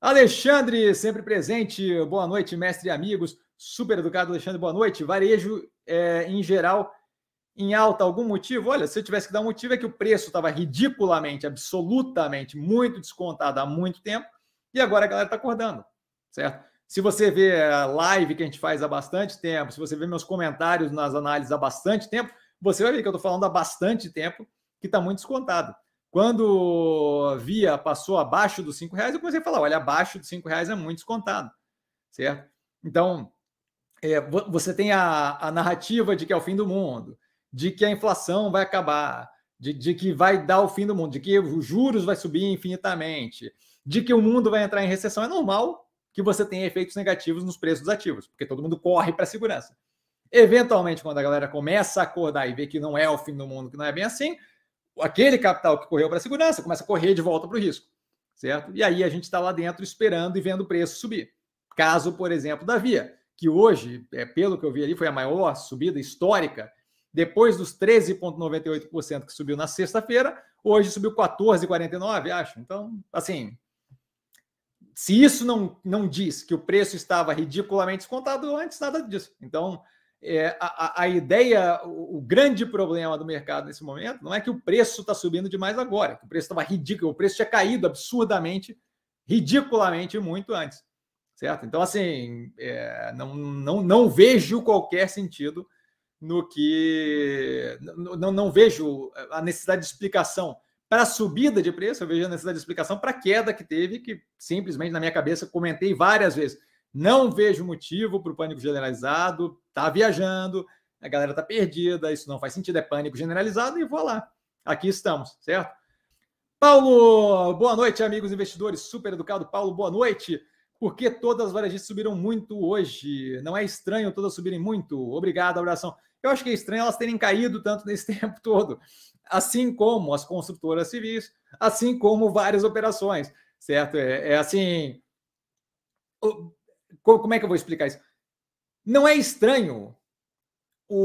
Alexandre, sempre presente. Boa noite, mestre e amigos. Super educado, Alexandre. Boa noite. Varejo é, em geral em alta, algum motivo? Olha, se eu tivesse que dar um motivo, é que o preço estava ridiculamente, absolutamente, muito descontado há muito tempo e agora a galera está acordando, certo? Se você vê a live que a gente faz há bastante tempo, se você vê meus comentários nas análises há bastante tempo, você vai ver que eu estou falando há bastante tempo que está muito descontado. Quando via passou abaixo dos cinco reais, eu comecei a falar: olha, abaixo dos cinco reais é muito descontado, certo? Então, é, você tem a, a, narrativa de que é o fim do mundo, de que a inflação vai acabar, de, de, que vai dar o fim do mundo, de que os juros vai subir infinitamente, de que o mundo vai entrar em recessão. É normal que você tenha efeitos negativos nos preços dos ativos, porque todo mundo corre para a segurança. Eventualmente, quando a galera começa a acordar e vê que não é o fim do mundo, que não é bem assim, aquele capital que correu para a segurança começa a correr de volta para o risco, certo? E aí a gente está lá dentro esperando e vendo o preço subir. Caso, por exemplo, da Via, que hoje, é, pelo que eu vi ali, foi a maior subida histórica, depois dos 13,98% que subiu na sexta-feira, hoje subiu 14,49%, acho. Então, assim, se isso não, não diz que o preço estava ridiculamente descontado antes, nada disso. Então, é, a, a, ideia, o, o, grande problema do mercado nesse momento não é que o preço está subindo demais agora, que o preço estava ridículo, o preço tinha caído absurdamente, ridiculamente muito antes, certo? Então, assim, é, não, não, não vejo qualquer sentido no que. Não, não, não vejo a necessidade de explicação para a subida de preço, eu vejo a necessidade de explicação para a queda que teve, que simplesmente na minha cabeça comentei várias vezes não vejo motivo para o pânico generalizado. Tá viajando, a galera tá perdida, isso não faz sentido, é pânico generalizado e vou lá. Aqui estamos, certo? Paulo, boa noite, amigos investidores. Super educado, Paulo, boa noite. Por que todas as varejistas subiram muito hoje? Não é estranho todas subirem muito? Obrigado, abração. Eu acho que é estranho elas terem caído tanto nesse tempo todo, assim como as construtoras civis, assim como várias operações, certo? É, é assim como é que eu vou explicar isso? Não é estranho o,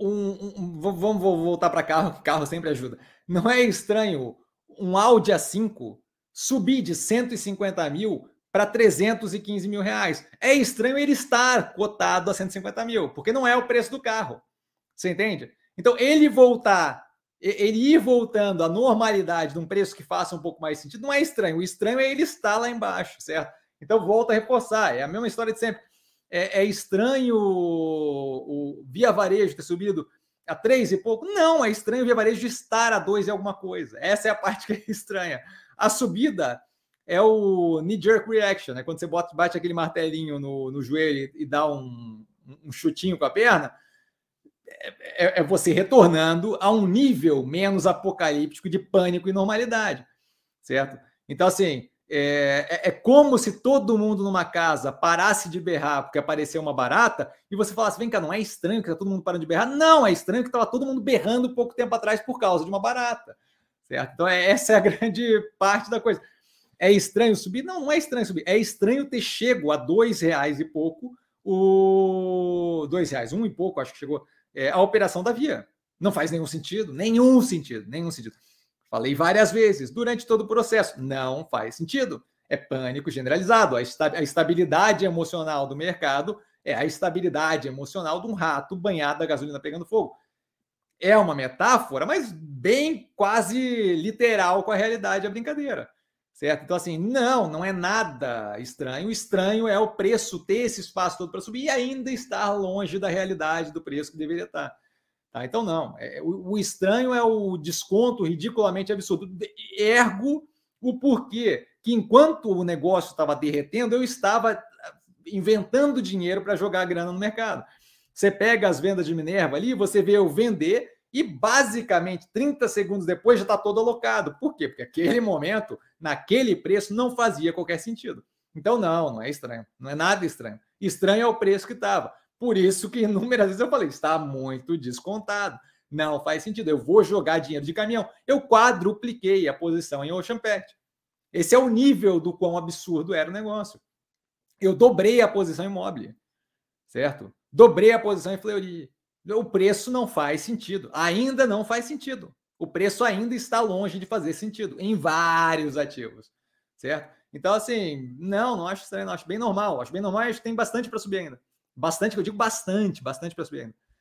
o, um, um, vamos voltar para carro, carro sempre ajuda. Não é estranho um Audi A5 subir de 150 mil para 315 mil reais. É estranho ele estar cotado a 150 mil, porque não é o preço do carro. Você entende? Então, ele voltar, ele ir voltando à normalidade de um preço que faça um pouco mais sentido, não é estranho. O estranho é ele estar lá embaixo, certo? Então, volta a reforçar. É a mesma história de sempre. É, é estranho o, o, Via Varejo ter subido a três e pouco? Não, é estranho o Via Varejo estar a dois e alguma coisa. Essa é a parte que é estranha. A subida é o knee-jerk reaction, né? Quando você bota, bate aquele martelinho no, no joelho e dá um, um chutinho com a perna, é, é, é, você retornando a um nível menos apocalíptico de pânico e normalidade, certo? Então, assim, é, é, é, como se todo mundo numa casa parasse de berrar porque apareceu uma barata e você falasse: vem cá, não é estranho que tá todo mundo parando de berrar? Não, é estranho que estava todo mundo berrando pouco tempo atrás por causa de uma barata. Certo? Então, é, essa é a grande parte da coisa. É estranho subir? Não, não é estranho subir. É estranho ter chego a dois reais e pouco, o dois reais, um e pouco, acho que chegou, é, a operação da Via. Não faz nenhum sentido, nenhum sentido, nenhum sentido. Falei várias vezes durante todo o processo. Não faz sentido. É pânico generalizado. A, estabilidade emocional do mercado é a estabilidade emocional de um rato banhado a gasolina pegando fogo. É uma metáfora, mas bem quase literal com a realidade a brincadeira. Certo? Então, assim, não, não é nada estranho. O estranho é o preço ter esse espaço todo para subir e ainda estar longe da realidade do preço que deveria estar. Tá? Então, não. É, o, o, estranho é o desconto ridiculamente absurdo. Ergo o porquê que, enquanto o negócio estava derretendo, eu estava ah, inventando dinheiro para jogar grana no mercado. Você pega as vendas de Minerva ali, você vê eu vender e basicamente 30 segundos depois já está todo alocado. Por quê? Porque aquele momento, naquele preço, não fazia qualquer sentido. Então, não, não é estranho. Não é nada estranho. Estranho é o preço que estava. Por isso que inúmeras vezes eu falei, está muito descontado. Não faz sentido. Eu vou jogar dinheiro de caminhão. Eu quadrupliquei a posição em Ocean Pact. Esse é o nível do quão absurdo era o negócio. Eu dobrei a posição imóvel, certo? Dobrei a posição em Fleury. O preço não faz sentido. Ainda não faz sentido. O preço ainda está longe de fazer sentido em vários ativos, certo? Então, assim, não, não acho estranho, não. Acho bem normal. Acho bem normal. Acho que tem bastante para subir ainda. Bastante, eu digo bastante, bastante para subir ainda.